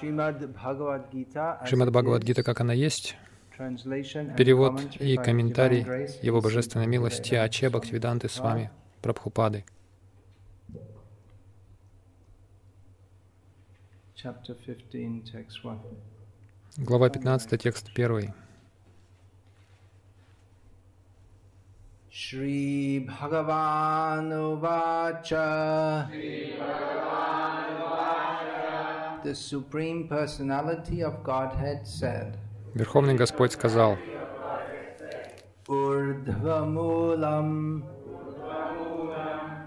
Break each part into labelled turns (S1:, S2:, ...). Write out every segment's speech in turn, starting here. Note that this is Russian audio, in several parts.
S1: Шримад Бхагавад Гита,
S2: Шримад Бхагавадгита, как она есть, перевод и комментарий Его Божественной милости Аче Бхактивиданты с вами, Прабхупады. Глава 15, текст 1.
S1: Shri Bhagavan Uvacha The Supreme Personality of Godhead said
S2: Верховный Господь сказал,
S1: Urdhvamulam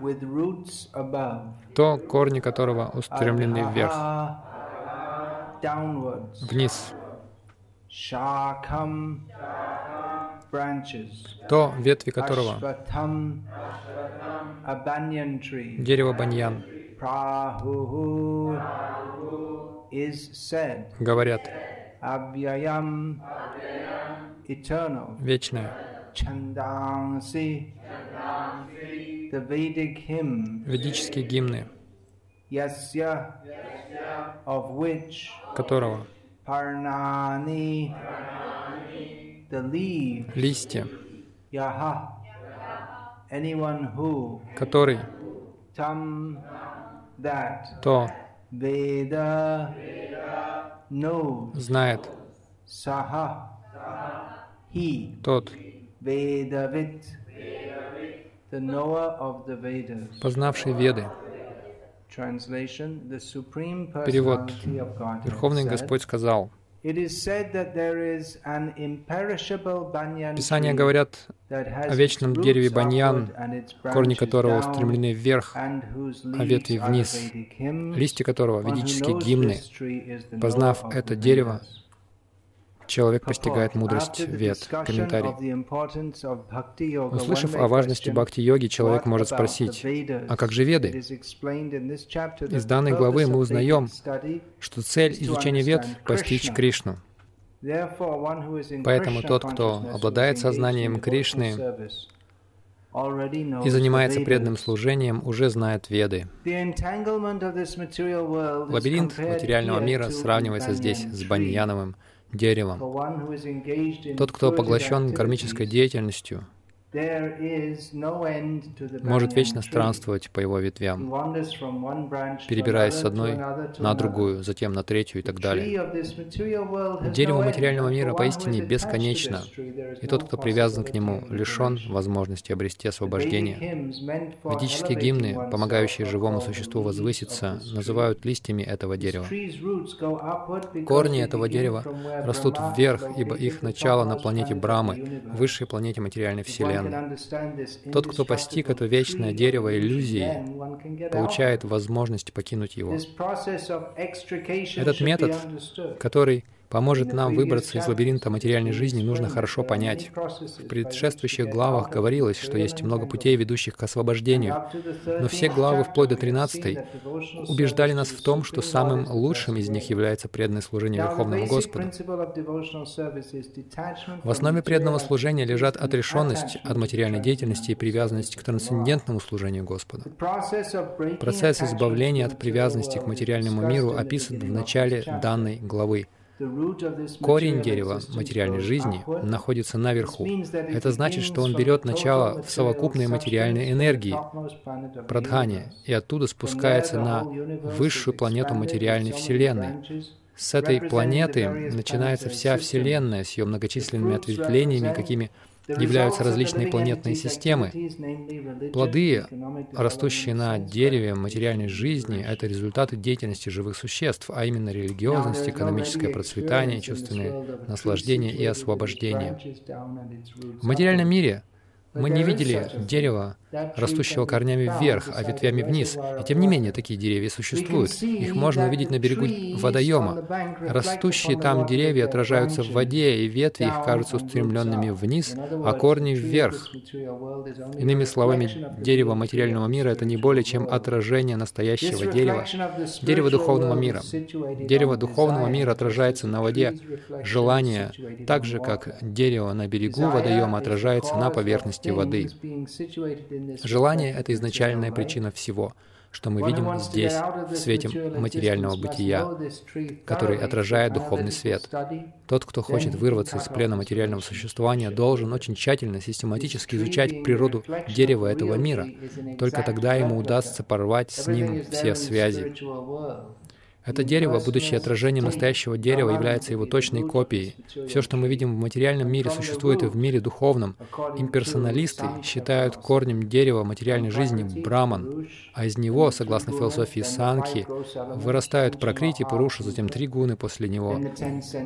S1: with roots above
S2: то корни которого устремлены вверх,
S1: downwards
S2: вниз,
S1: Shakam branches
S2: то ветви которого дерево баньян,
S1: Said
S2: говорят,
S1: eternal
S2: вечное,
S1: Chandansi the Vedic hymn
S2: ведические гимны,
S1: Yasya of which
S2: которого
S1: leaves
S2: листья,
S1: Yaha anyone who
S2: который
S1: tam that
S2: то
S1: Veda knows
S2: знает,
S1: he
S2: тот,
S1: Vedavit the knower of the Vedas
S2: познавший Веды. Перевод. Верховный Господь сказал, Писания говорят о вечном дереве баньян, корни которого устремлены вверх, а ветви вниз, листья которого — ведические гимны. Познав это дерево. Человек постигает мудрость
S1: discussion
S2: Комментарий. Услышав о важности бхакти-йоги, человек может спросить, а как же Веды? Из данной главы мы узнаем, что цель изучения Вед — постичь Кришну. Поэтому тот, кто обладает сознанием Кришны и занимается преданным служением, уже знает Веды. Лабиринт материального мира сравнивается здесь с баньяновым деревом. Тот, кто поглощен кармической деятельностью, может вечно странствовать по его ветвям, перебираясь с одной на другую, затем на третью и так далее. Дерево материального мира поистине бесконечно, и тот, кто привязан к нему, лишен возможности обрести освобождение. Ведические гимны, помогающие живому существу возвыситься, называют листьями этого дерева. Корни этого дерева растут вверх, ибо их начало на планете Брамы, высшей планете материальной Вселенной.
S1: This
S2: Тот, кто постиг это вечное дерево иллюзии, получает возможность покинуть его. Этот метод, который поможет нам выбраться из лабиринта материальной жизни, нужно хорошо понять. В предшествующих главах говорилось, что есть много путей, ведущих к освобождению, но все главы, вплоть до 13, убеждали нас в том, что самым лучшим из них является преданное служение Верховному Господу. В основе преданного служения лежат отрешенность от материальной деятельности и привязанность к трансцендентному служению Господу. Процесс избавления от привязанности к материальному миру описан в начале данной главы. Корень дерева материальной жизни находится наверху. Это значит, что он берет начало в совокупной материальной энергии, прадхане, и оттуда спускается на высшую планету материальной Вселенной. С этой планеты начинается вся Вселенная с ее многочисленными ответвлениями, какими являются различные планетные системы. Плоды, растущие на дереве материальной жизни, это результаты деятельности живых существ, а именно религиозность, экономическое процветание, чувственное наслаждение и освобождение. В материальном мире Мы не видели дерева, растущего корнями вверх, а ветвями вниз. И тем не менее, такие деревья существуют. Их можно увидеть на берегу водоема. Растущие там деревья отражаются в воде, и ветви их кажутся устремленными вниз, а корни вверх. Иными словами, дерево материального мира — это не более чем отражение настоящего дерева, дерево духовного мира. Дерево духовного мира отражается на воде. Желание, так же, как дерево на берегу водоема отражается на поверхности воды. Желание — это изначальная причина всего, что мы видим здесь, в свете материального бытия, который отражает духовный свет. Тот, кто хочет вырваться из плена материального существования, должен очень тщательно, систематически изучать природу дерева этого мира. Только тогда ему удастся порвать с ним все связи. Это дерево, будучи отражением настоящего дерева, является его точной копией. Все, что мы видим в материальном мире, существует и в мире духовном. Имперсоналисты считают корнем дерева материальной жизни браман, а из него, согласно философии Санхи, вырастают пракрити, пуруша, затем три гуны после него,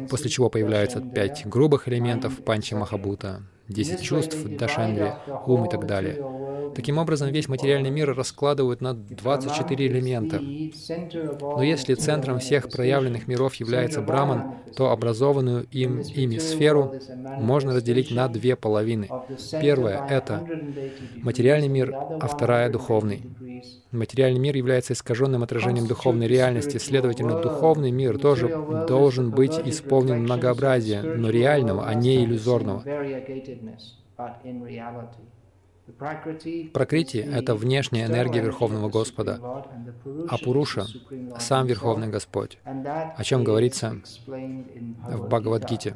S2: после чего появляются пять грубых элементов панчи Махабута, десять чувств, дашандри, ум и так далее. Таким образом, весь материальный мир раскладывают на 24 элемента. Но если центром всех проявленных миров является Браман, то образованную им ими сферу можно разделить на две половины. Первая — это материальный мир, а вторая — духовный. Материальный мир является искаженным отражением духовной реальности, следовательно, духовный мир тоже должен быть исполнен многообразия, но реального, а не иллюзорного. Пракрити — это внешняя энергия Верховного Господа, а Пуруша — сам Верховный Господь, о чем говорится в Бхагавадгите.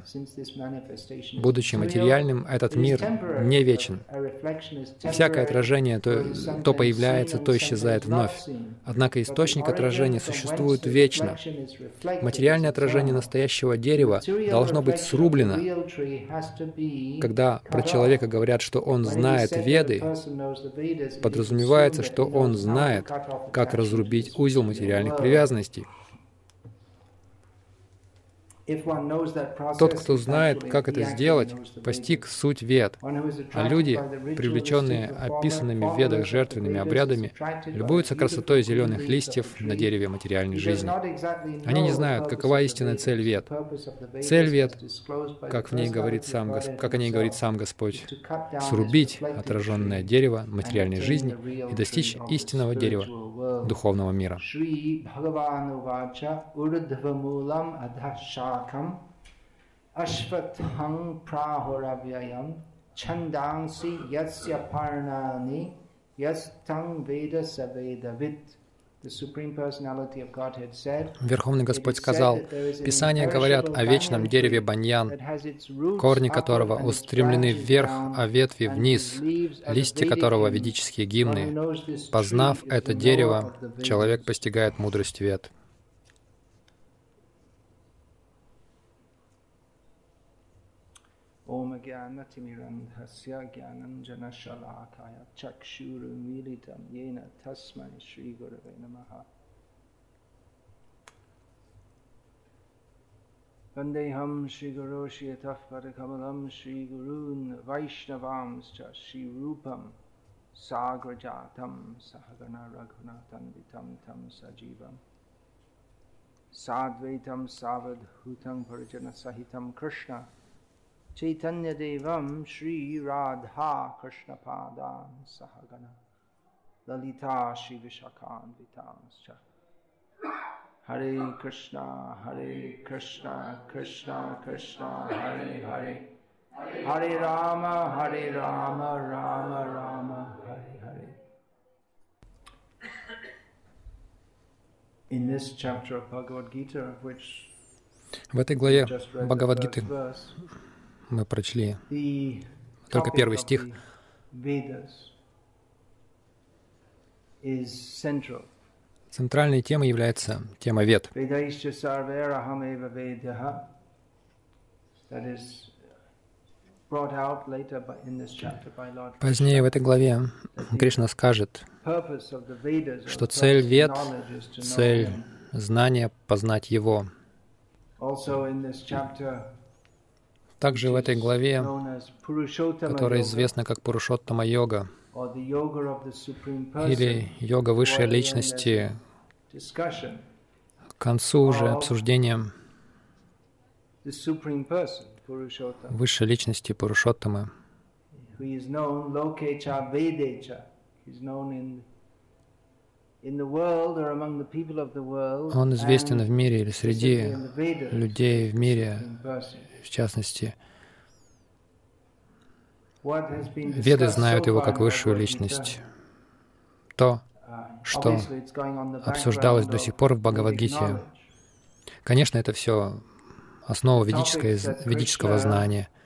S2: Будучи материальным, этот мир не вечен. Всякое отражение то, то появляется, то исчезает вновь. Однако источник отражения существует вечно. Материальное отражение настоящего дерева должно быть срублено. Когда про человека говорят, что он знает вес, Веды, подразумевается, что он знает, как разрубить узел материальных привязанностей. Тот, кто знает, как это сделать, постиг суть вед. А люди, привлеченные описанными в ведах жертвенными обрядами, любуются красотой зеленых листьев на дереве материальной жизни. Они не знают, какова истинная цель вед. Цель вед, как в ней говорит сам, как о ней говорит сам Господь, срубить отраженное дерево материальной жизни и достичь истинного дерева духовного мира. Shakam Ashvathang Prahoravyayam Chandangsi Yatsya Parnani Yastang Veda Savedavit Верховный Господь сказал, Писания говорят о вечном дереве баньян, корни которого устремлены вверх, а ветви вниз, листья которого — ведические гимны. Познав это дерево, человек постигает мудрость вет. ॐ ज्ञानतिमिरन्धस्य ज्ञानञ्जनशलाकाय चक्षुरुमीलितं येन तस्मै श्रीगुरवे नमः वन्देऽहं श्रीगुरो श्रियतः परकमलं श्रीगुरून् वैष्णवांश्च श्रीरूपं साग्रजातं सहगण रघुनाथन्वितं तं सजीवम् साद्वैतं सावधूतं परिजनसहितं Krishna Chaitanya Devam Sri Radha Krishna Padan Sahagana Lalita Shri Vishakan Vitanscha Hare Krishna Hare Krishna Krishna Krishna Hare Hare Hare Rama Hare Rama Rama Rama Hare Hare In this chapter of Bhagavad Gita, which в этой главе Бхагавадгиты мы прочли только первый стих. Центральной темой является тема Вед. Позднее в этой главе Кришна скажет, что цель Вед, цель знания — познать Его. Также в этой главе, которая известна как Пурушоттама йога, или йога высшей личности, к концу уже обсуждения высшей личности Пурушоттамы, он известен в мире или среди людей в мире, в частности. Веды знают его как высшую личность. То, что обсуждалось до сих пор в Бхагавадгите, конечно, это все основа ведического знания —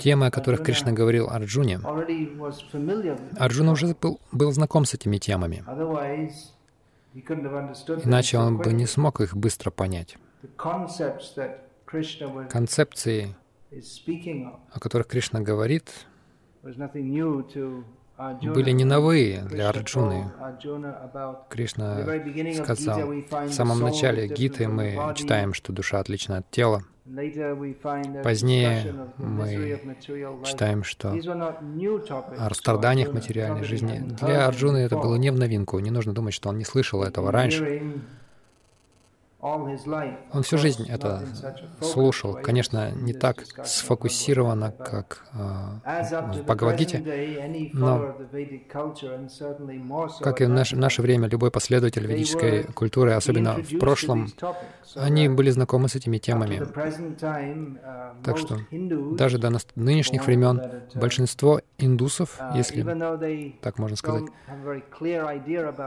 S2: Темы, о которых Кришна говорил Арджуне, Арджуна уже был, был знаком с этими темами. Иначе он бы не смог их быстро понять. Концепции, о которых Кришна говорит, были не новые для Арджуны. Кришна сказал, в самом начале Гиты мы читаем, что душа отлична от тела. Позднее мы читаем, что о страданиях материальной жизни. Для Арджуны это было не в новинку. Не нужно думать, что он не слышал этого раньше. Он всю жизнь это слушал, конечно, не так сфокусированно, как э, в Бхагавадгите, но, как и в наше, наше время, любой последователь ведической культуры, особенно в прошлом, они были знакомы с этими темами. Так что даже до нынешних времен большинство индусов, если так можно сказать,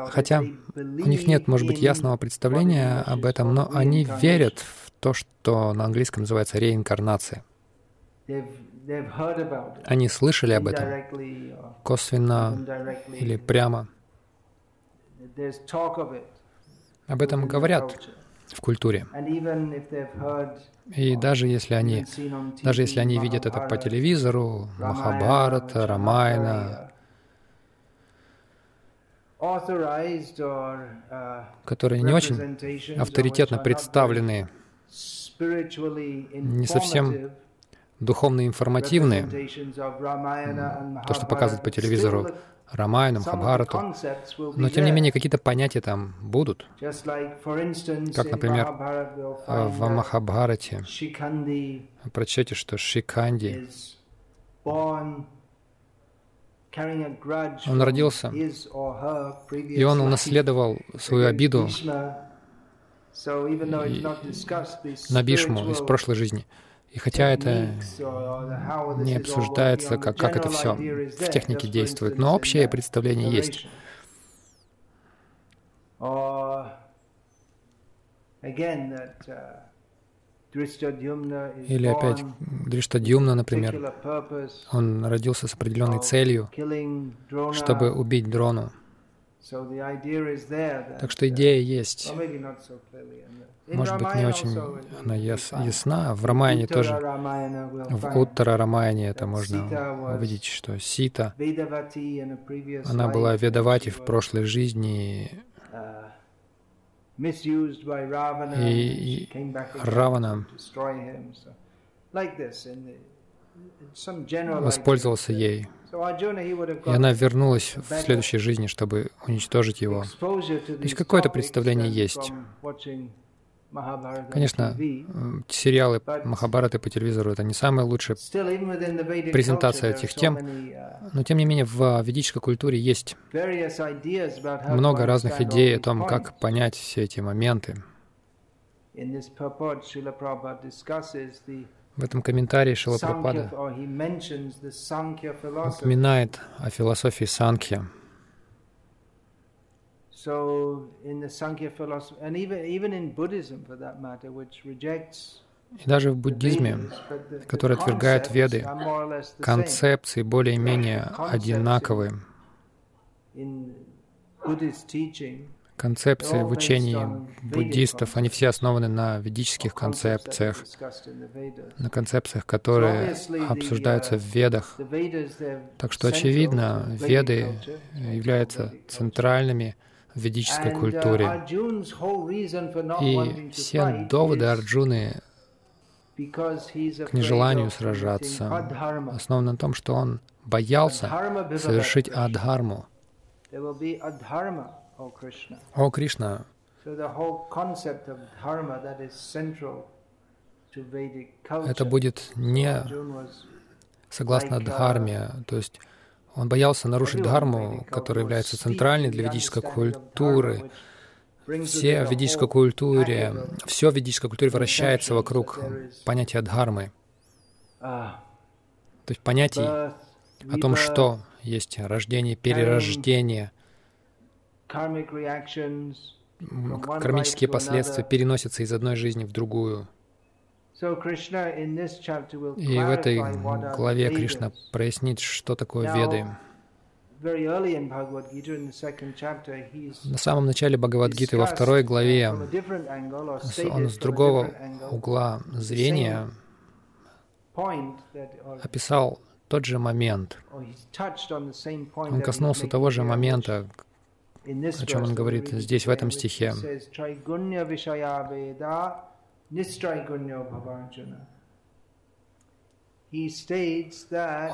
S2: хотя у них нет, может быть, ясного представления об этом, этом, но они верят в то, что на английском называется реинкарнация. Они слышали об этом косвенно или прямо. Об этом говорят в культуре. И даже если они, даже если они видят это по телевизору, Махабарата, Рамайна, которые не очень авторитетно представлены, не совсем духовно информативные, то, что показывают по телевизору Рамайну, Махабхарату, но тем не менее какие-то понятия там будут. Как, например, в Махабхарате. Прочтете, что Шиканди он родился, и он унаследовал свою обиду на Бишму из прошлой жизни. И хотя это не обсуждается, как, как это все в технике действует, но общее представление есть. Или опять Дриштадьюмна, например, он родился с определенной целью, чтобы убить Дрону. Так что идея есть. Может быть, не очень она ясна. В Рамайне тоже, в Уттара Рамайне это можно увидеть, что Сита, она была Ведавати в прошлой жизни, uh, и Равана воспользовался ей. И она вернулась в следующей жизни, чтобы уничтожить его. То есть какое-то представление есть. Конечно, сериалы Махабараты по телевизору — это не самая лучшая презентация этих тем, uh, но тем не менее в ведической культуре есть много разных идей о том, как понять все эти моменты. В этом комментарии Шила Прабхупада упоминает о философии Санхья — So in the Sankhya philosophy, and even, even in Buddhism for that matter, which rejects и даже в буддизме, который отвергает веды, концепции более-менее одинаковые. Концепции в учении буддистов, они все основаны на ведических концепциях, на концепциях, которые обсуждаются в ведах. Так что, очевидно, веды являются центральными в ведической культуре. И все доводы Арджуны к нежеланию сражаться, основан на том, что он боялся совершить адхарму. О Кришна, это будет не согласно дхарме, то есть он боялся нарушить дхарму, которая является центральной для ведической культуры. Все в ведической культуре, все в ведической культуре вращается вокруг понятия дхармы. То есть понятий о том, что есть рождение, перерождение, кармические последствия переносятся из одной жизни в другую. И в этой главе Кришна прояснит, что такое Веды. На самом начале Бхагавадгиты, во второй главе, он с другого угла зрения описал тот же момент. Он коснулся того же момента, о чем он говорит здесь, в этом стихе.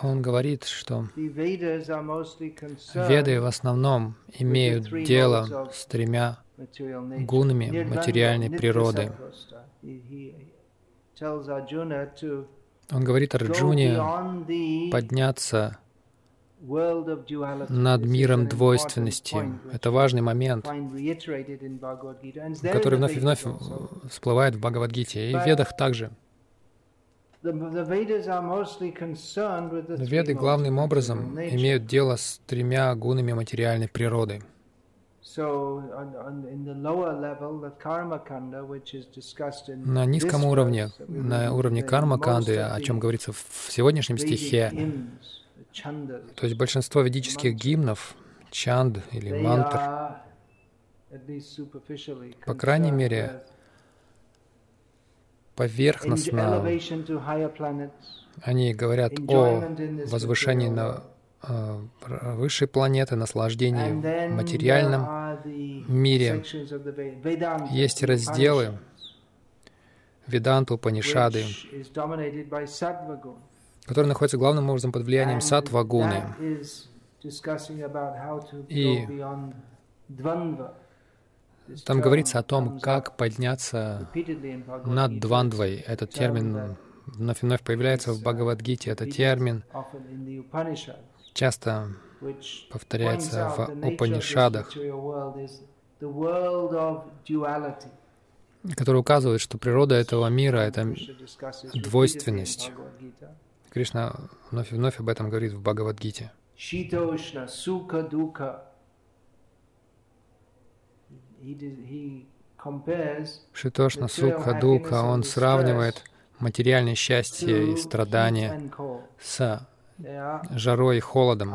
S2: Он говорит, что Веды в основном имеют дело с тремя гунами материальной природы. Он говорит Арджуне подняться над миром двойственности. Это важный момент, который вновь и вновь всплывает в Бхагавадгите и в Ведах также. Веды главным образом имеют дело с тремя гунами материальной природы. На низком уровне, на уровне карма-канды, о чем говорится в сегодняшнем стихе, то есть большинство ведических гимнов, чанд или мантр, по крайней мере, поверхностно они говорят о возвышении на э, высшей планеты, наслаждении в материальном мире. Есть разделы. Веданту, Панишады, который находится главным образом под влиянием сатвагуны. И там говорится о том, как подняться над двандвой. Этот термин вновь и вновь появляется в Бхагавадгите. Этот термин часто повторяется в Упанишадах, который указывает, что природа этого мира — это двойственность. Кришна вновь и вновь об этом говорит в Бхагавадгите. Шитошна, сука, дука. Шитошна, сука, дука, он сравнивает материальное счастье и страдания с жарой и холодом.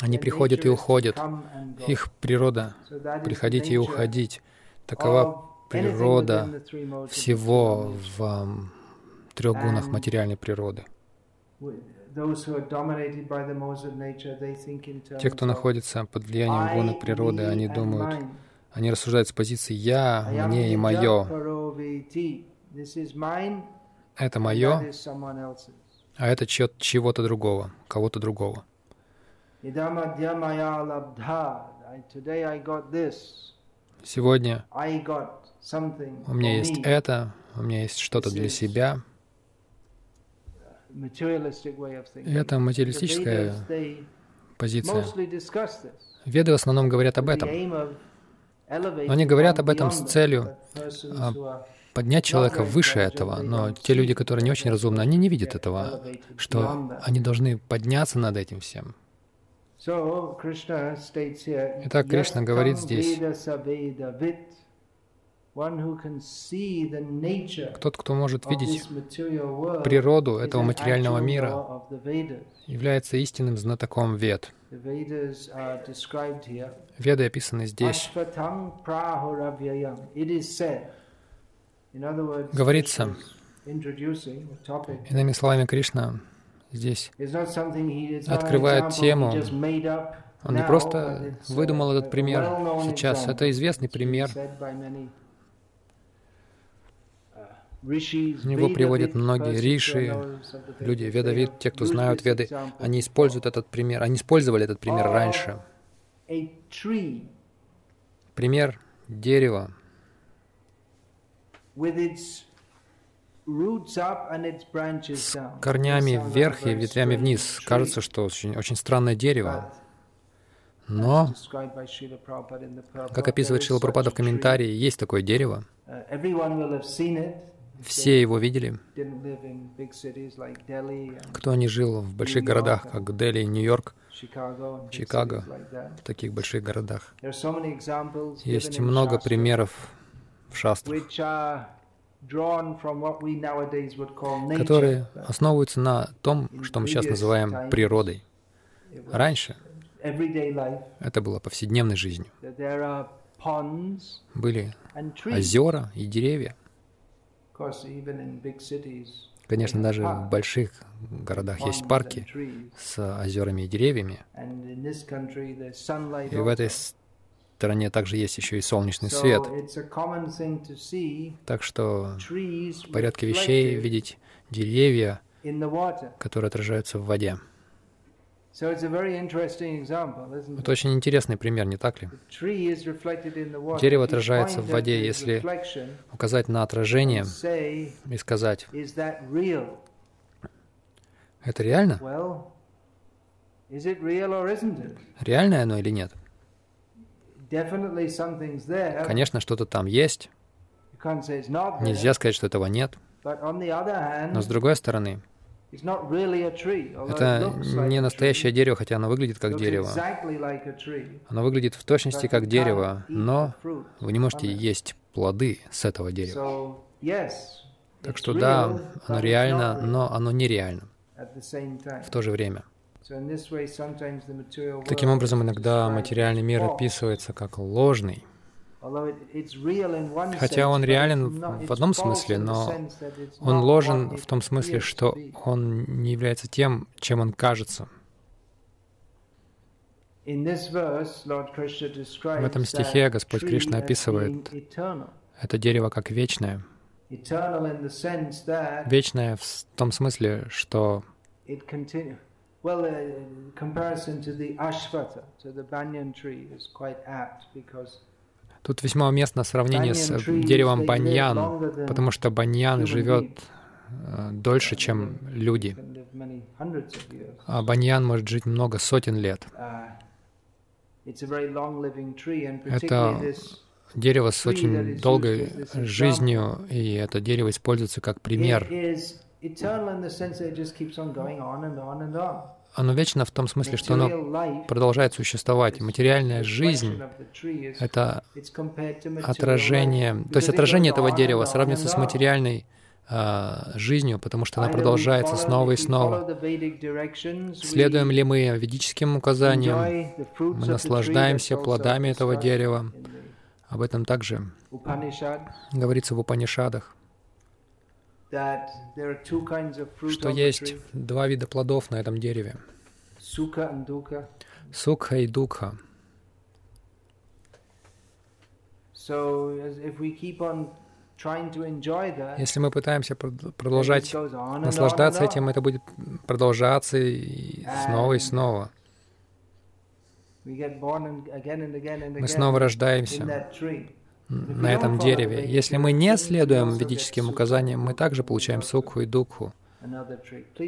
S2: Они приходят и уходят. Их природа — приходить и уходить. Такова природа всего в трех гунах материальной природы. Те, кто находится под влиянием гуна природы, они думают, они рассуждают с позиции «я», «мне» и «моё». Это мое, а это чего-то другого, кого-то другого. Сегодня у меня есть это, у меня есть что-то для себя. И это материалистическая позиция. Веды в основном говорят об этом. Но они говорят об этом с целью а, поднять человека выше этого. Но те люди, которые не очень разумны, они не видят этого, что они должны подняться над этим всем. Итак, Кришна говорит здесь, тот, кто может видеть природу этого материального мира, является истинным знатоком Вед. Веды описаны здесь. Говорится, иными словами, Кришна здесь открывает тему. Он не просто выдумал этот пример сейчас. Это известный пример, В него приводят многие риши, люди ведовид, те, кто знают веды. Они используют этот пример, они использовали этот пример раньше. Пример дерева с корнями вверх и ветвями вниз. Кажется, что очень, очень странное дерево. Но, как описывает Шила Прабхупада в комментарии, есть такое дерево. Все его видели. Кто не жил в больших городах, как Дели, Нью-Йорк, Чикаго, в таких больших городах. Есть много примеров в шастрах, которые основываются на том, что мы сейчас называем природой. Раньше это было повседневной жизнью. Были озера и деревья. Конечно, даже в больших городах есть парки с озерами и деревьями. И в этой стране также есть еще и солнечный свет. Так что в порядке вещей видеть деревья, которые отражаются в воде. Это очень интересный пример, не так ли? Дерево отражается в воде, если указать на отражение и сказать, это реально? Реальное оно или нет? Конечно, что-то там есть. Нельзя сказать, что этого нет. Но с другой стороны, это не настоящее дерево, хотя оно выглядит как дерево. Оно выглядит в точности как дерево, но вы не можете есть плоды с этого дерева. Так что да, оно реально, но оно нереально в то же время. Таким образом, иногда материальный мир описывается как ложный, Хотя он реален в одном смысле, но он ложен в том смысле, что он не является тем, чем он кажется. В этом стихе Господь Кришна описывает это дерево как вечное. Вечное в том смысле, что Well, comparison to the ashvata, to the banyan tree, is quite apt because Тут весьма уместно сравнение с деревом баньян, потому что баньян живет э, дольше, чем люди. А баньян может жить много сотен лет. Это дерево с очень долгой жизнью, и это дерево используется как пример оно вечно в том смысле, что оно продолжает существовать. Материальная жизнь — это отражение, то есть отражение этого дерева сравнивается с материальной а, жизнью, потому что она продолжается снова и снова. Следуем ли мы ведическим указаниям? Мы наслаждаемся плодами этого дерева. Об этом также говорится в Упанишадах что есть два вида плодов на этом дереве. Сукха и дукха. Если мы пытаемся продолжать наслаждаться этим, это будет продолжаться и снова и снова. Мы снова рождаемся на этом дереве. Если мы не следуем ведическим указаниям, мы также получаем сукху и дукху. То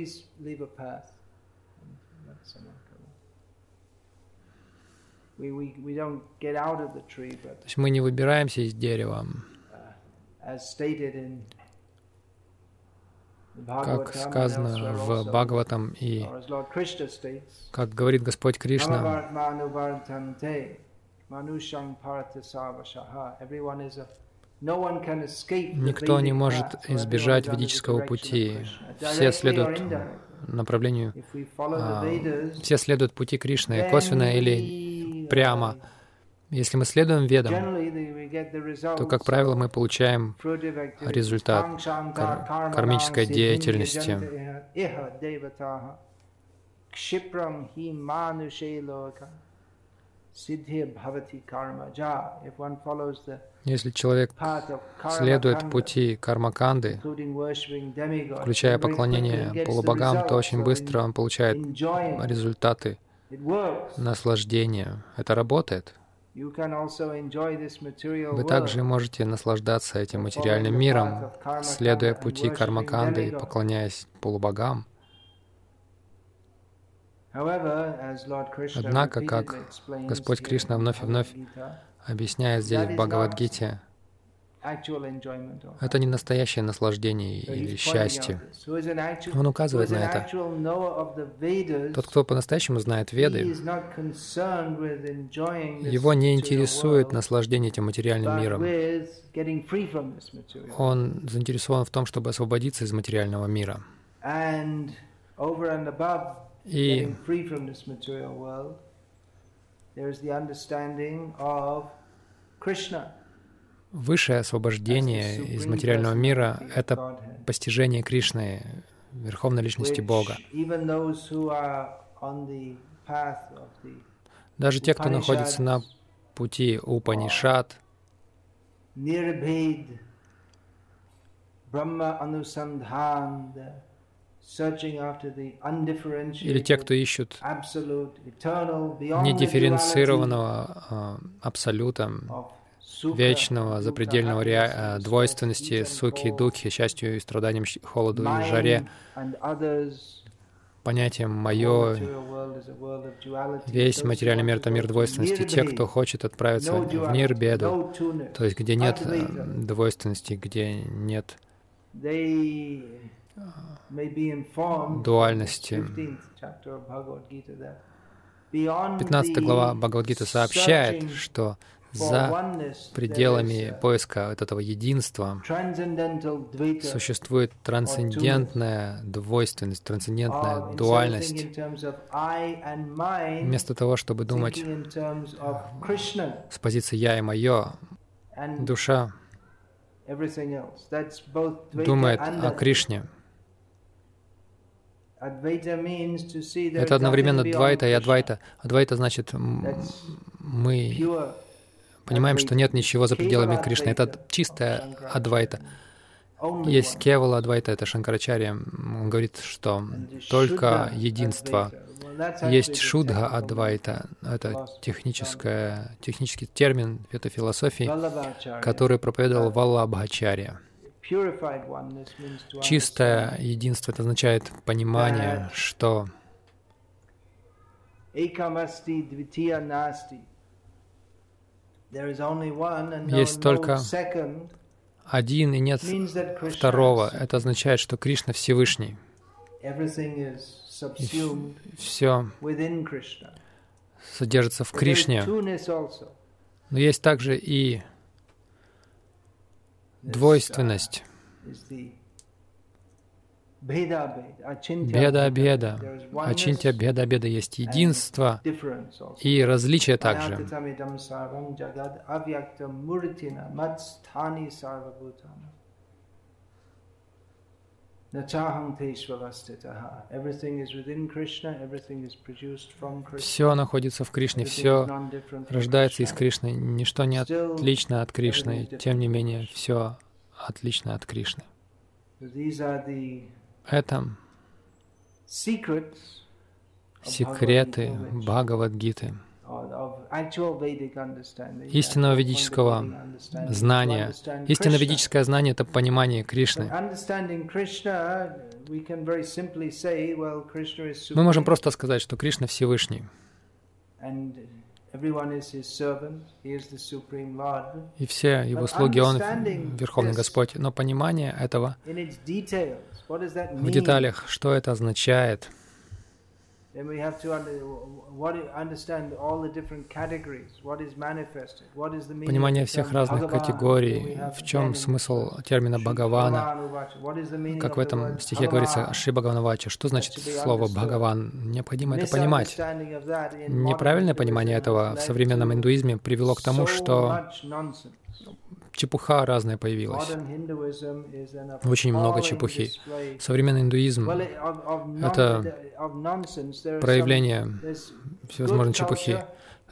S2: есть мы не выбираемся из дерева. Как сказано в Бхагаватам и как говорит Господь Кришна, Никто не может избежать ведического пути. Все следуют направлению, а, все следуют пути Кришны, косвенно или прямо. Если мы следуем ведам, то, как правило, мы получаем результат кар кармической деятельности. Если человек следует пути кармаканды, включая поклонение полубогам, то очень быстро он получает результаты наслаждения. Это работает. Вы также можете наслаждаться этим материальным миром, следуя пути кармаканды и поклоняясь полубогам. Однако, как Господь Кришна вновь и вновь объясняет здесь в Бхагавадгите, это не настоящее наслаждение или счастье. Он указывает на это. Тот, кто по-настоящему знает Веды, его не интересует наслаждение этим материальным миром. Он заинтересован в том, чтобы освободиться из материального мира. И Высшее освобождение из материального мира — это постижение Кришны, Верховной Личности Бога. Даже те, кто находится на пути Упанишат, или те, кто ищут недифференцированного а, абсолюта, вечного, запредельного ре... Э, двойственности, суки, духи, счастью и страданиям, холоду и жаре, понятием «моё», весь материальный мир — это мир двойственности. Те, кто хочет отправиться в мир беду, то есть где нет э, двойственности, где нет дуальности. 15 глава Бхагавадгиты сообщает, что за пределами поиска вот этого единства существует трансцендентная двойственность, трансцендентная дуальность. Вместо того, чтобы думать с позиции «я» и «моё», душа думает о Кришне. Это одновременно двайта и адвайта. Адвайта значит мы понимаем, что нет ничего за пределами Кришны. Это чистая адвайта. Есть Кевала Адвайта, это Шанкарачарья. Он говорит, что только единство. Есть Шудха Адвайта, это техническое, технический термин, это философии, который проповедовал Валлабхачарья. Чистое единство, это означает понимание, что есть только один и нет второго. Это означает, что Кришна Всевышний. И все содержится в Кришне. Но есть также и двойственность. Беда-беда. Ачинтя беда-беда есть единство и различие также. Все находится в Кришне, все рождается из Кришны, ничто не отлично от Кришны, тем не менее, все отлично от Кришны. Это секреты Бхагавадгиты, истинного ведического знания. Истинное ведическое знание — это понимание Кришны. Мы можем просто сказать, что Кришна Всевышний. И все его слуги, Он Верховный Господь. Но понимание этого в деталях, что это означает, Понимание всех разных категорий, в чем смысл термина Бхагавана, как в этом стихе говорится Шри Бхагаванавача. Что значит слово Бхагаван? Необходимо это понимать. Неправильное понимание этого в современном индуизме привело к тому, что чепуха разная появилась. Очень много чепухи. Современный индуизм — это проявление всевозможной чепухи.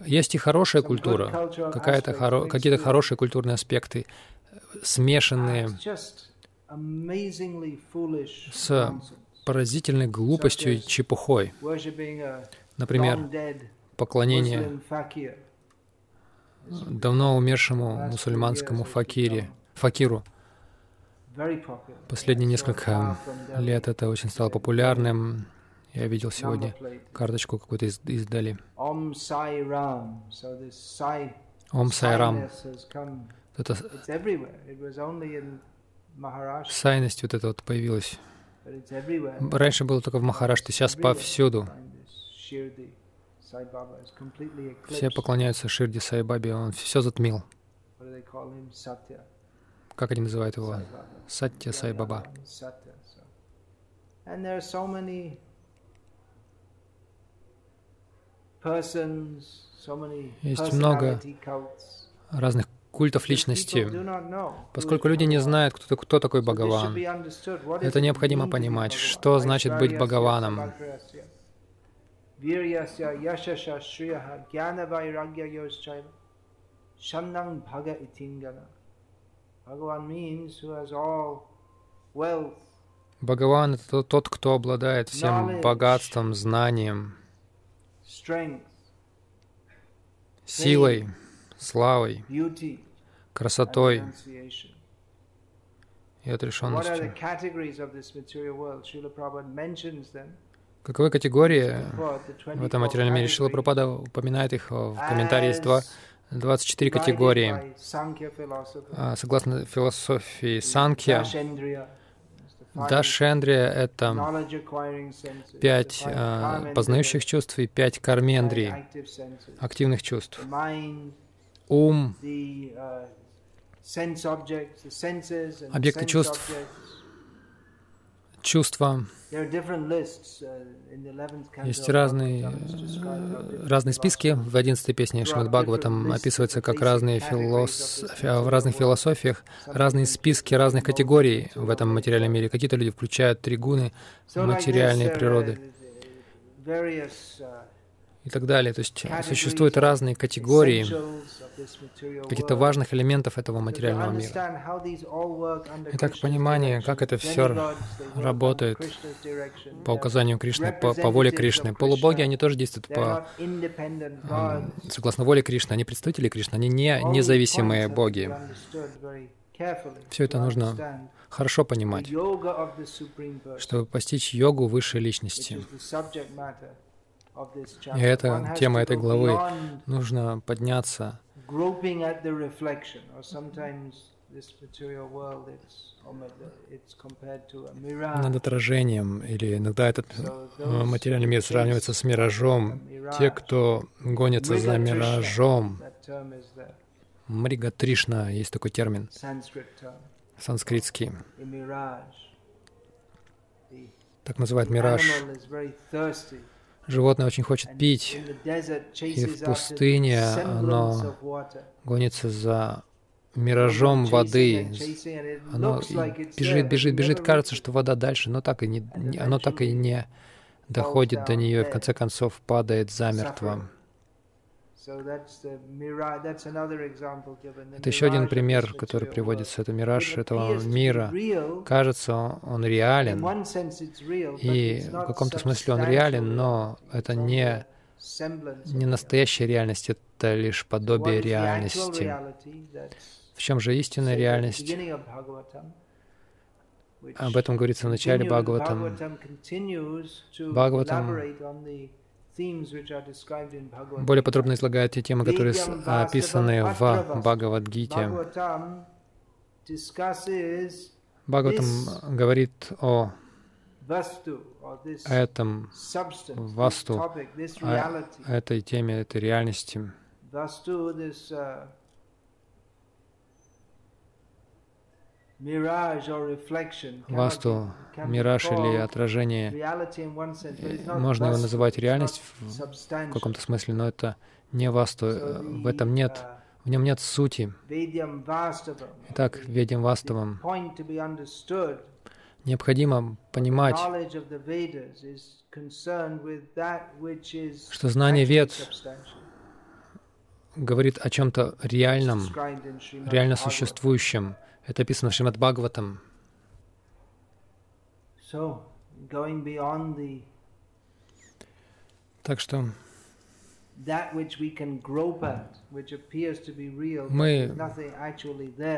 S2: Есть и хорошая культура, какая-то хоро какие-то хорошие культурные аспекты, смешанные с поразительной глупостью и чепухой. Например, поклонение давно умершему мусульманскому факире, факиру. Последние несколько лет это очень стало популярным. Я видел сегодня карточку какую-то издали. Ом Сайрам. Это сайность вот это вот появилась. Раньше было только в Махараште, сейчас повсюду. Все поклоняются Ширди Сайбабе, он все затмил. Как они называют его? Сатья Сайбаба. Есть много разных культов личности. Поскольку люди не знают, кто, кто такой Бхагаван, это необходимо понимать, что значит быть Бхагаваном. Бхагаван — это тот, кто обладает всем богатством, знанием, силой, славой, красотой и отрешенностью. Каковы категории в этом материальном мире? Шила Пропада упоминает их в комментарии. Есть два, 24 категории. А, согласно философии Санкья, Дашендрия — это пять э, познающих чувств и пять кармендрий, активных чувств. Ум, объекты чувств, чувства, есть разные, разные списки. В 11 песне Шримад Бхагаватам описывается, как разные филос... в разных философиях разные списки разных категорий в этом материальном мире. Какие-то люди включают три гуны материальной природы и так далее. То есть существуют разные категории каких-то важных элементов этого материального мира. Итак, понимание, как это все работает по указанию Кришны, по, по воле Кришны. Полубоги, они тоже действуют по, согласно воле Кришны. Они представители Кришны, они не независимые боги. Все это нужно хорошо понимать, чтобы постичь йогу высшей личности. И это тема этой главы. Нужно подняться. Над отражением, или иногда этот э, материальный мир сравнивается с миражом. Те, кто гонится за миражом, Мрига Тришна, есть такой термин, санскритский. Так называют мираж. Животное очень хочет пить, и в пустыне оно гонится за миражом воды. Оно бежит, бежит, бежит. Кажется, что вода дальше, но так и не, оно так и не доходит до нее, и в конце концов падает замертво. Это еще один пример, который приводится. Это мираж этого мира. Кажется, он реален. И в каком-то смысле он реален, но это не, не настоящая реальность, это лишь подобие реальности. В чем же истинная реальность? Об этом говорится в начале Бхагаватам. Бхагаватам более подробно излагает те темы, которые описаны в Бхагавадгите. Бхагаватам говорит о этом васту, о этой теме, этой реальности. Васту, мираж или отражение, можно его называть реальность в каком-то смысле, но это не васту, в этом нет, в нем нет сути. Итак, ведем ваставам необходимо понимать, что знание вед говорит о чем-то реальном, реально существующем. Это описано в Шримад Бхагаватам. Так что мы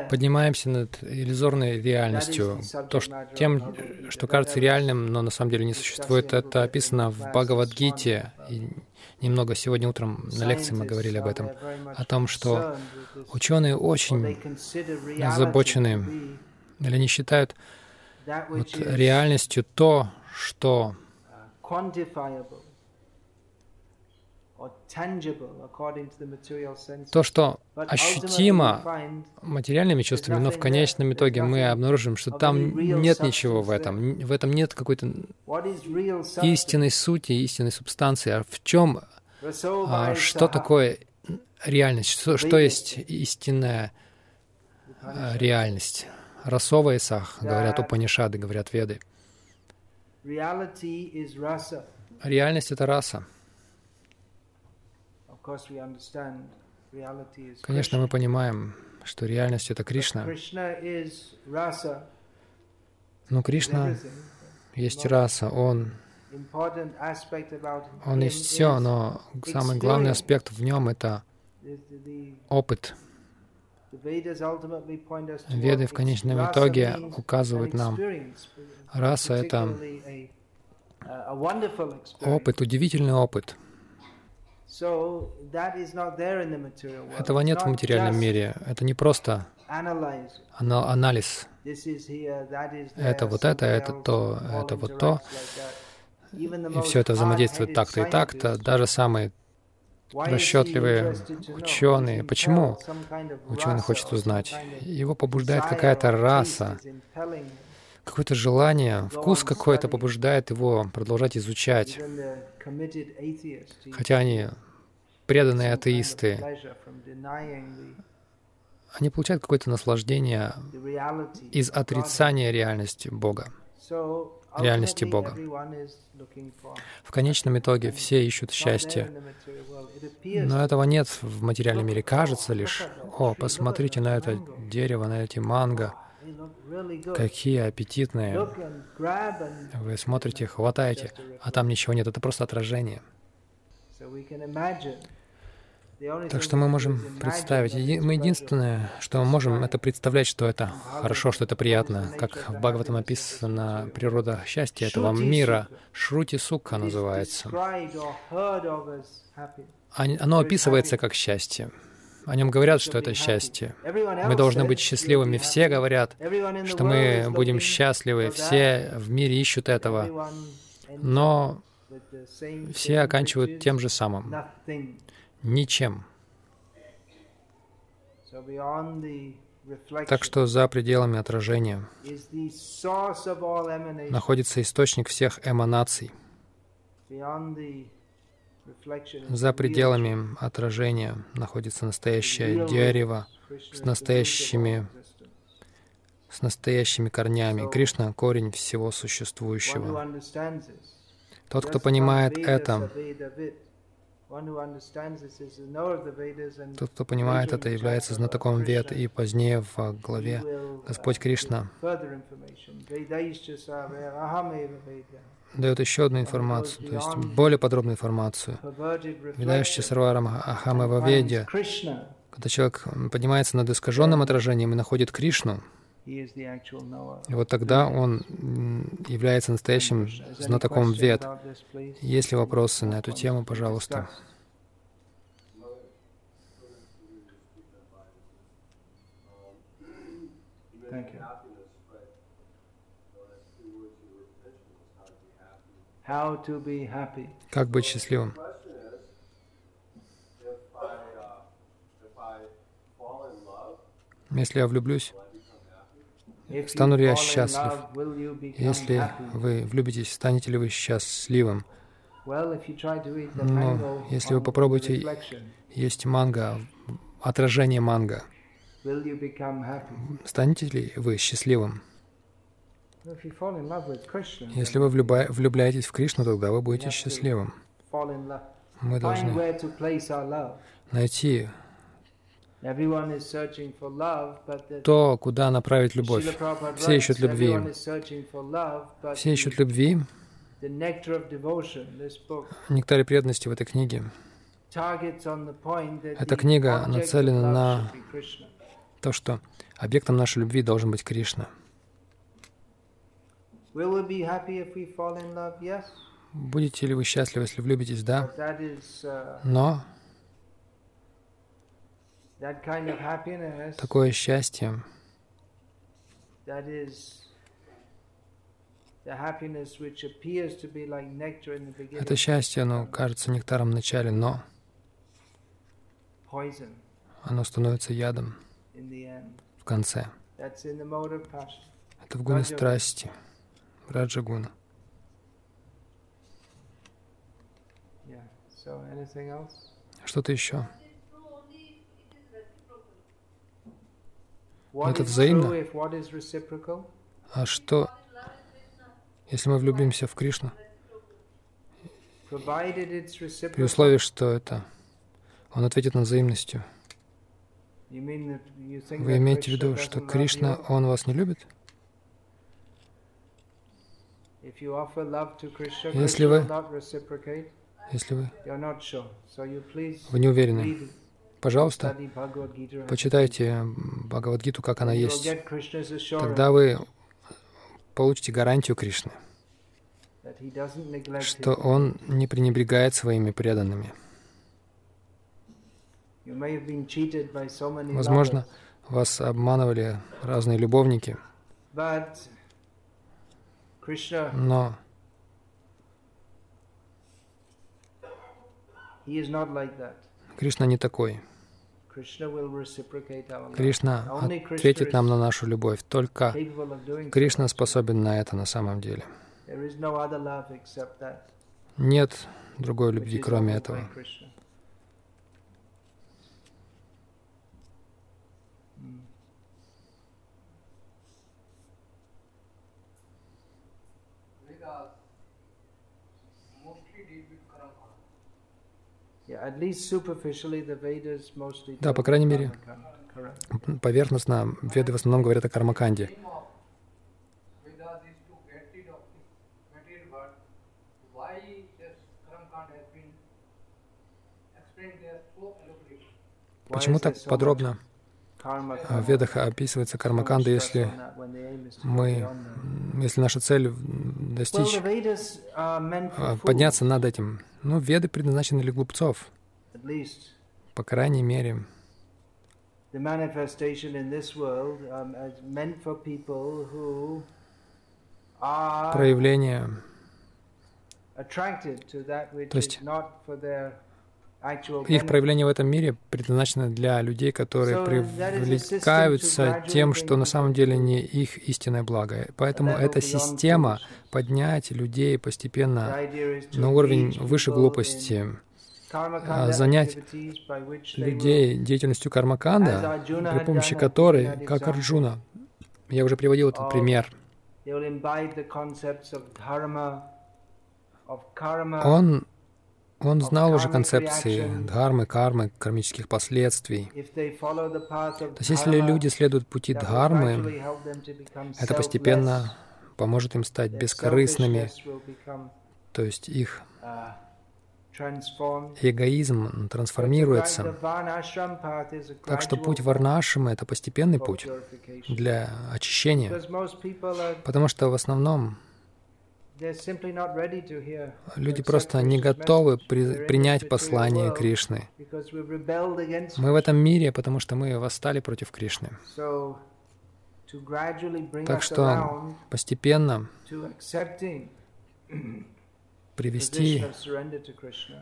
S2: поднимаемся над иллюзорной реальностью. То, что, тем, что кажется реальным, но на самом деле не существует, это описано в Бхагавадгите. И немного сегодня утром на лекции мы говорили об этом, о том, что ученые очень озабочены, или они считают вот реальностью то, что то, что ощутимо материальными чувствами, но в конечном итоге мы обнаружим, что там нет ничего в этом, в этом нет какой-то истинной сути, истинной субстанции. А в чем, а, что такое реальность, что, что есть истинная а, реальность? Расова и сах, говорят Упанишады, говорят Веды. Реальность — это раса. Конечно, мы понимаем, что реальность — это Кришна. Но Кришна есть раса, Он он есть все, но самый главный аспект в нем — это опыт. Веды в конечном итоге указывают нам, раса — это опыт, удивительный опыт — этого нет в материальном мире. Это не просто анализ. Это вот это, это то, это вот то. И все это взаимодействует так-то и так-то. Даже самые расчетливые ученые. Почему ученый хочет узнать? Его побуждает какая-то раса, какое-то желание, вкус какой-то побуждает его продолжать изучать. Хотя они преданные атеисты, они получают какое-то наслаждение из отрицания реальности Бога, реальности Бога. В конечном итоге все ищут счастье, но этого нет в материальном мире. Кажется лишь, о, посмотрите на это дерево, на эти манго, какие аппетитные. Вы смотрите, хватаете, а там ничего нет, это просто отражение. Так что мы можем представить, мы единственное, что мы можем, это представлять, что это хорошо, что это приятно. Как в Бхагаватам написано, природа счастья этого мира, Шрути Сукха называется. Оно описывается как счастье. О нем говорят, что это счастье. Мы должны быть счастливыми. Все говорят, что мы будем счастливы. Все в мире ищут этого. Но все оканчивают тем же самым ничем. Так что за пределами отражения находится источник всех эманаций. За пределами отражения находится настоящее дерево с настоящими, с настоящими корнями. Кришна — корень всего существующего. Тот, кто понимает это, тот, кто понимает это, является знатоком Вед, и позднее в главе Господь Кришна дает еще одну информацию, то есть более подробную информацию. Видающий Сарварам Ахамева Ведья, когда человек поднимается над искаженным отражением и находит Кришну, и вот тогда он является настоящим знатоком вед. Есть ли вопросы на эту тему, пожалуйста? Как быть счастливым? Если я влюблюсь, Стану ли я счастлив? Если вы влюбитесь, станете ли вы счастливым? Но если вы попробуете есть манго, отражение манго, станете ли вы счастливым? Если вы влюбляетесь в Кришну, тогда вы будете счастливым. Мы должны найти то, куда направить любовь. Все ищут любви. Все ищут любви. Нектарь преданности в этой книге. Эта книга нацелена на то, что объектом нашей любви должен быть Кришна. Будете ли вы счастливы, если влюбитесь? Да. Но такое счастье, это счастье, оно кажется нектаром в начале, но оно становится ядом в конце. Это в гуне страсти, раджагуна. Что-то еще? Это взаимно. А что, если мы влюбимся в Кришну? При условии, что это он ответит нам взаимностью. Вы имеете в виду, что Кришна, Он вас не любит? Если вы, если вы, вы не уверены, пожалуйста, почитайте Бхагавадгиту, как она есть. Тогда вы получите гарантию Кришны, что Он не пренебрегает своими преданными. Возможно, вас обманывали разные любовники, но Кришна не такой. Кришна ответит нам на нашу любовь. Только Кришна способен на это на самом деле. Нет другой любви, кроме этого. Да, по крайней мере, поверхностно веды в основном говорят о кармаканде. Почему так подробно в Ведах описывается кармаканда, если мы, если наша цель достичь, а, подняться над этим? Ну, Веды предназначены для глупцов, по крайней мере. Проявление, то есть их проявление в этом мире предназначено для людей, которые привлекаются тем, что на самом деле не их истинное благо. Поэтому эта система поднять людей постепенно на уровень выше глупости, а занять людей деятельностью кармаканда, при помощи которой, как Арджуна, я уже приводил этот пример, он он знал уже концепции дхармы, кармы, кармических последствий. То есть если люди следуют пути дхармы, это постепенно поможет им стать бескорыстными, то есть их эгоизм трансформируется. Так что путь варнашима — это постепенный путь для очищения, потому что в основном Люди просто не готовы при, принять послание Кришны. Мы в этом мире, потому что мы восстали против Кришны. Так что постепенно привести,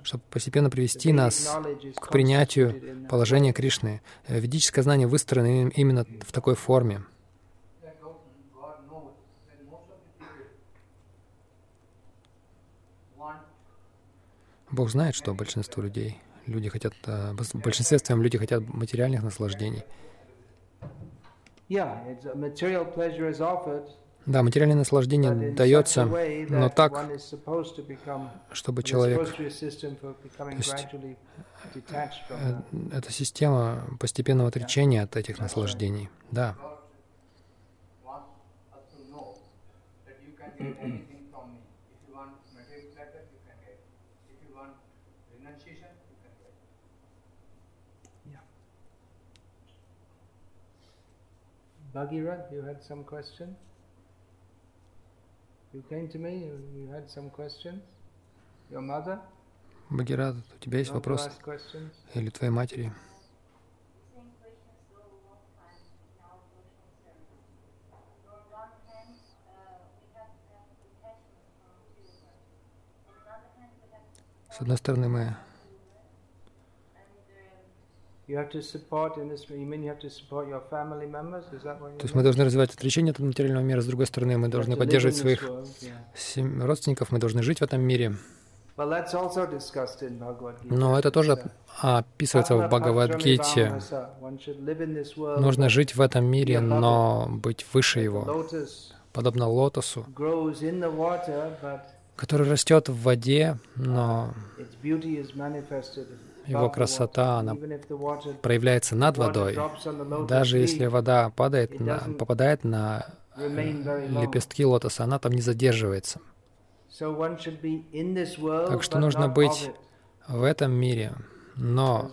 S2: чтобы постепенно привести нас к принятию положения Кришны. Ведическое знание выстроено именно в такой форме. Бог знает, что большинство людей, люди хотят, э, в большинстве своем люди хотят материальных наслаждений. Да, материальное наслаждение дается, но так, чтобы человек... То есть, э, это система постепенного отречения от этих наслаждений. Да.
S1: Bhagirath, you had some question? You came to me, you had some questions? Your mother?
S2: Бхагират, у тебя есть вопрос? Или твоей матери? С одной стороны, мы то есть мы должны развивать отречение от материального мира, с другой стороны, мы должны поддерживать своих родственников, мы должны жить в этом мире. Но это тоже описывается в Бхагавадгите. Нужно жить в этом мире, но быть выше его, подобно лотосу, который растет в воде, но его красота, она проявляется над водой. Даже если вода падает на, попадает на лепестки лотоса, она там не задерживается. Так что нужно быть в этом мире, но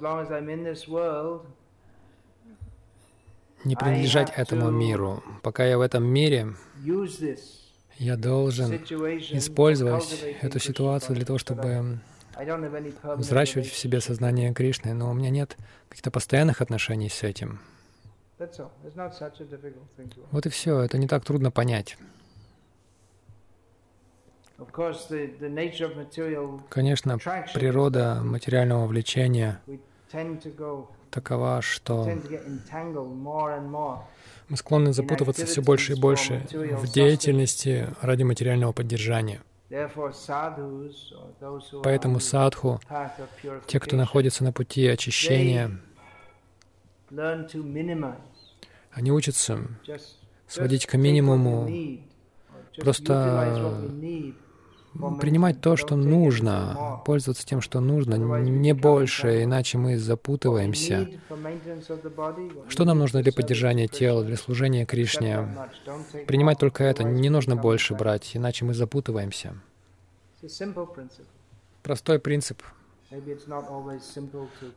S2: не принадлежать этому миру. Пока я в этом мире, я должен использовать эту ситуацию для того, чтобы взращивать в себе сознание Кришны, но у меня нет каких-то постоянных отношений с этим. Вот и все, это не так трудно понять. Конечно, природа материального влечения такова, что мы склонны запутываться все больше и больше в деятельности ради материального поддержания. Поэтому садху, те, кто находится на пути очищения, они учатся сводить к минимуму, просто принимать то, что нужно, пользоваться тем, что нужно, не больше, иначе мы запутываемся. Что нам нужно для поддержания тела, для служения Кришне? Принимать только это, не нужно больше брать, иначе мы запутываемся. Простой принцип.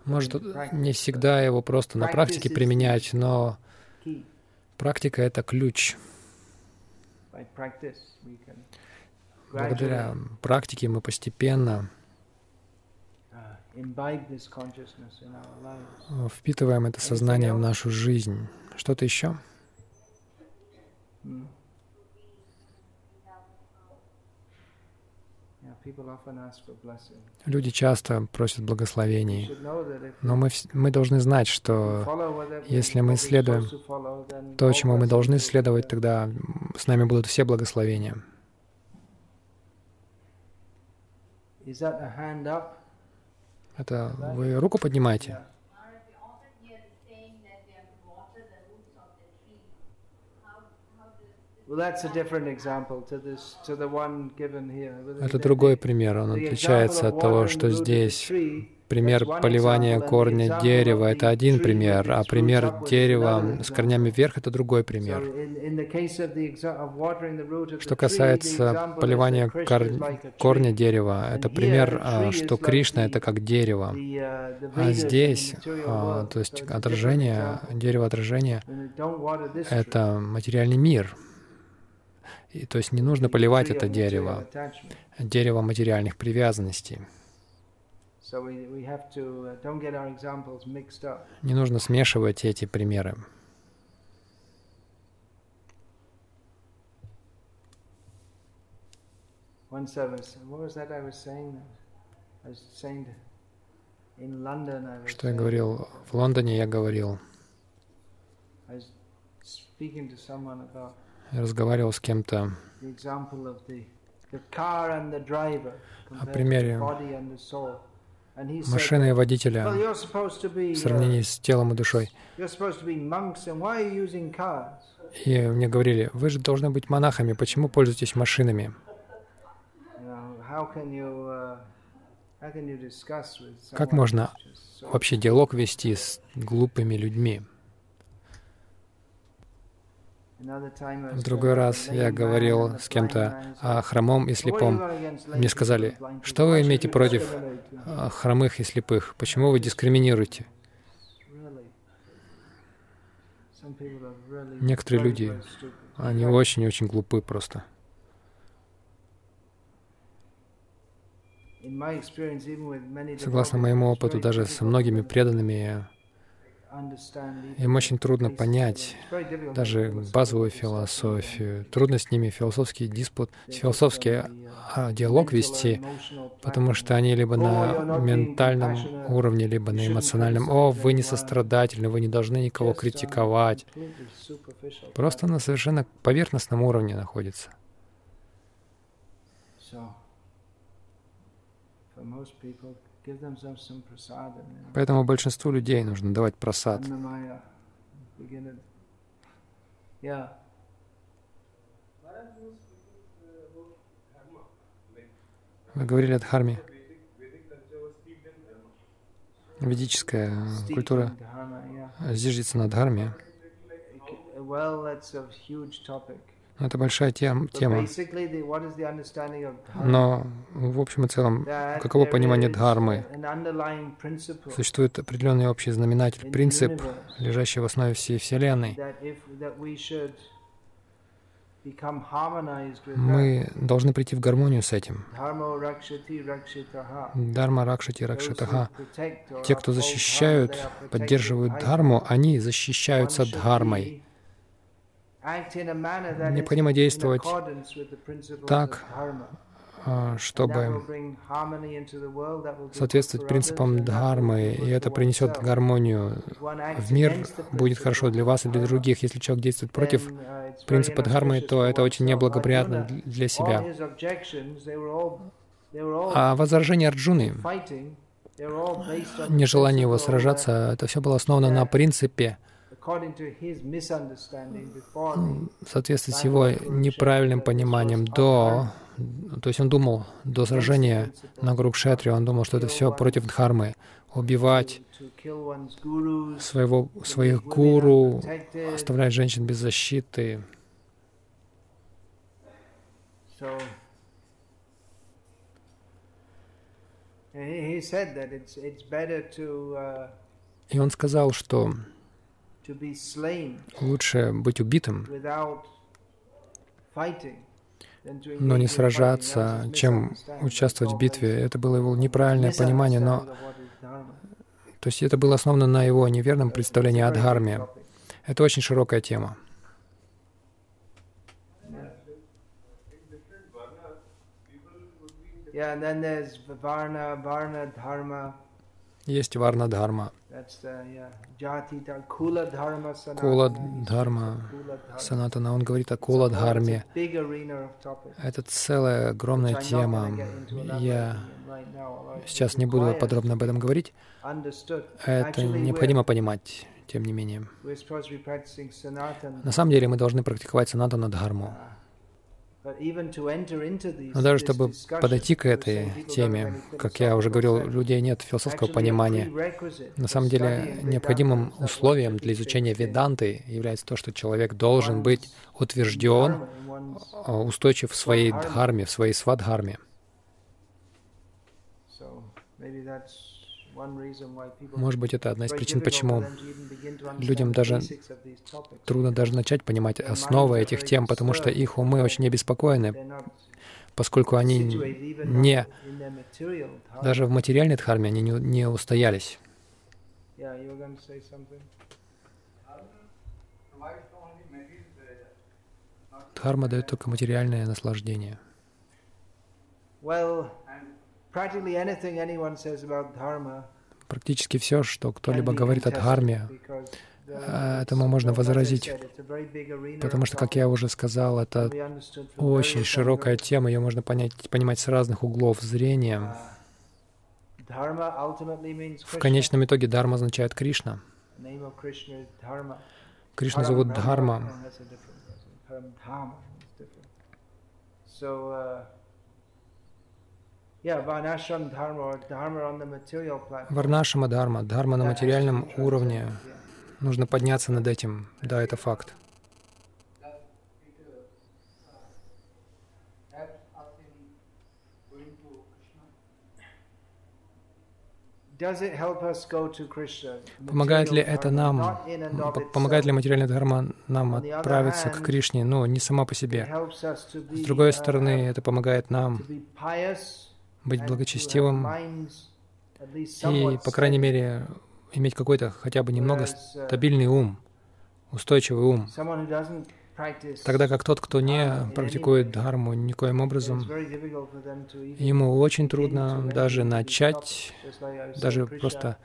S2: Может, не всегда его просто на практике применять, но практика — это ключ. Благодаря практике мы постепенно впитываем это сознание в нашу жизнь. Что-то еще? Люди часто просят благословений, но мы, мы должны знать, что если мы следуем то, чему мы должны следовать, тогда с нами будут все благословения. Это вы руку поднимаете? Это другой пример, он отличается от того, что здесь. Пример поливания корня дерева — это один пример, а пример дерева с корнями вверх — это другой пример. Что касается поливания кор... корня дерева, это пример, а, что Кришна — это как дерево. А здесь, а, то есть отражение, дерево отражения — это материальный мир. И, то есть не нужно поливать это дерево, дерево материальных привязанностей. Не нужно смешивать эти примеры. Что я говорил? В Лондоне я говорил. Я разговаривал с кем-то о примере машины и водителя в сравнении с телом и душой. И мне говорили, вы же должны быть монахами, почему пользуетесь машинами? Как можно вообще диалог вести с глупыми людьми? В другой раз я говорил с кем-то о хромом и слепом. Мне сказали, что вы имеете против а, хромых и слепых? Почему вы дискриминируете? Некоторые люди, они очень-очень глупы просто. Согласно моему опыту, даже со многими преданными им очень трудно понять даже базовую философию. Трудно с ними философский диспут, философский а, диалог вести, потому что они либо на ментальном уровне, либо на эмоциональном. О, вы не сострадательны, вы не должны никого критиковать. Просто на совершенно поверхностном уровне находится. Поэтому большинству людей нужно давать просад. Вы говорили о дхарме. Ведическая культура зиждется на дхарме. Это большая тем, тема. Но в общем и целом, каково понимание дхармы? Существует определенный общий знаменатель, принцип, лежащий в основе всей Вселенной. Мы должны прийти в гармонию с этим. Дharma ракшати ракшатаха. Те, кто защищают, поддерживают дхарму, они защищаются дхармой. Необходимо действовать так, а, чтобы соответствовать принципам дхармы, и это принесет гармонию в мир, будет хорошо для вас и для других. Если человек действует против принципа дхармы, то это очень неблагоприятно для себя. А возражение Арджуны, нежелание его сражаться, это все было основано на принципе соответствует с его неправильным пониманием до, то есть он думал до сражения на Гурукшетре, он думал, что это все против дхармы, убивать своего, своих гуру, оставлять женщин без защиты. И он сказал, что Лучше быть убитым, но не сражаться, чем участвовать в битве. Это было его неправильное понимание, но... То есть это было основано на его неверном представлении о дхарме. Это очень широкая тема. Есть варна дхарма. Кула Дхарма Санатана, он говорит о Кула Дхарме. Это целая огромная тема. Я сейчас не буду подробно об этом говорить. Это необходимо понимать, тем не менее. На самом деле мы должны практиковать Санатана Дхарму. Но даже чтобы подойти к этой теме, как я уже говорил, у людей нет философского понимания. На самом деле необходимым условием для изучения веданты является то, что человек должен быть утвержден, а, устойчив в своей дхарме, в своей свадхарме. Может быть, это одна из причин, почему людям даже трудно даже начать понимать основы этих тем, потому что их умы очень обеспокоены, поскольку они не, даже в материальной дхарме они не, не устоялись. Дхарма дает только материальное наслаждение. Практически все, что кто-либо говорит о дхарме, э, этому можно возразить, потому что, как я уже сказал, это очень широкая тема, ее можно понять, понимать с разных углов зрения. В конечном итоге Дharma означает Кришна. Кришна зовут Дхарма. Варнашама Дхарма, Дхарма на материальном уровне. Нужно подняться над этим. Да, это факт. Помогает ли это нам, помогает ли материальная дхарма нам отправиться к Кришне? Ну, не сама по себе. С другой стороны, это помогает нам быть благочестивым и, по крайней мере, иметь какой-то хотя бы немного стабильный ум, устойчивый ум. Тогда как тот, кто не практикует дхарму никоим образом, ему очень трудно даже начать, даже просто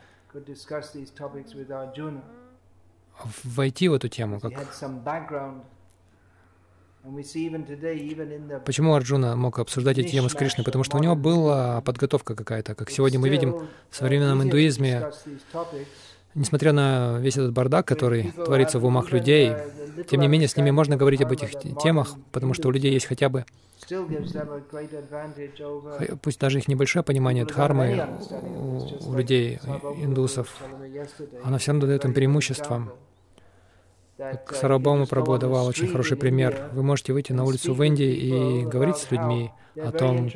S2: войти в эту тему, как Почему Арджуна мог обсуждать эти темы с Кришной? Потому что у него была подготовка какая-то. Как сегодня мы видим в современном индуизме, Несмотря на весь этот бардак, который творится в умах людей, тем не менее с ними можно говорить об этих темах, потому что у людей есть хотя бы, пусть даже их небольшое понимание дхармы у, у людей, индусов, оно все равно дает им преимущество. Сарабхаума Прабhu давал очень хороший пример. Вы можете выйти на улицу в Индии и говорить с людьми о том,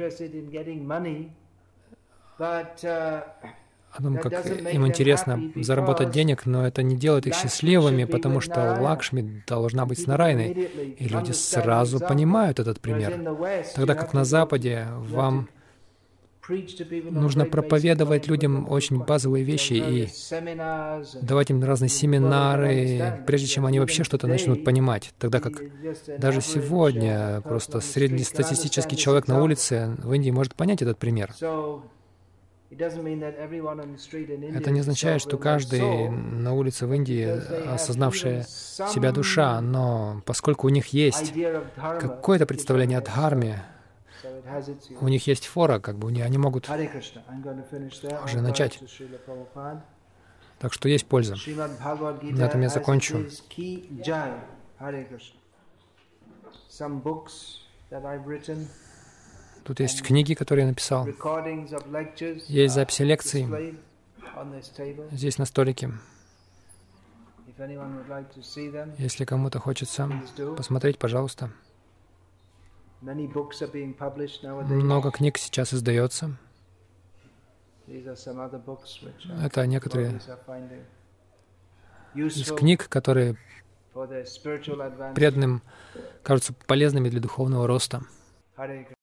S2: о том, как им интересно заработать денег, но это не делает их счастливыми, потому что Лакшми должна быть с Нарайной. И люди сразу понимают этот пример. Тогда как на Западе вам нужно проповедовать людям очень базовые вещи и давать им разные семинары, прежде чем они вообще что-то начнут понимать. Тогда как даже сегодня просто среднестатистический человек на улице в Индии может понять этот пример. Это не означает, что каждый на улице в Индии осознавшая себя душа, но поскольку у них есть какое-то представление о дхарме, у них есть фора, как бы они могут уже начать. Так что есть польза. На этом я закончу. Тут есть книги, которые я написал. Есть записи лекций здесь на столике. Если кому-то хочется посмотреть, пожалуйста. Много книг сейчас издается. Это некоторые из книг, которые преданным кажутся полезными для духовного роста.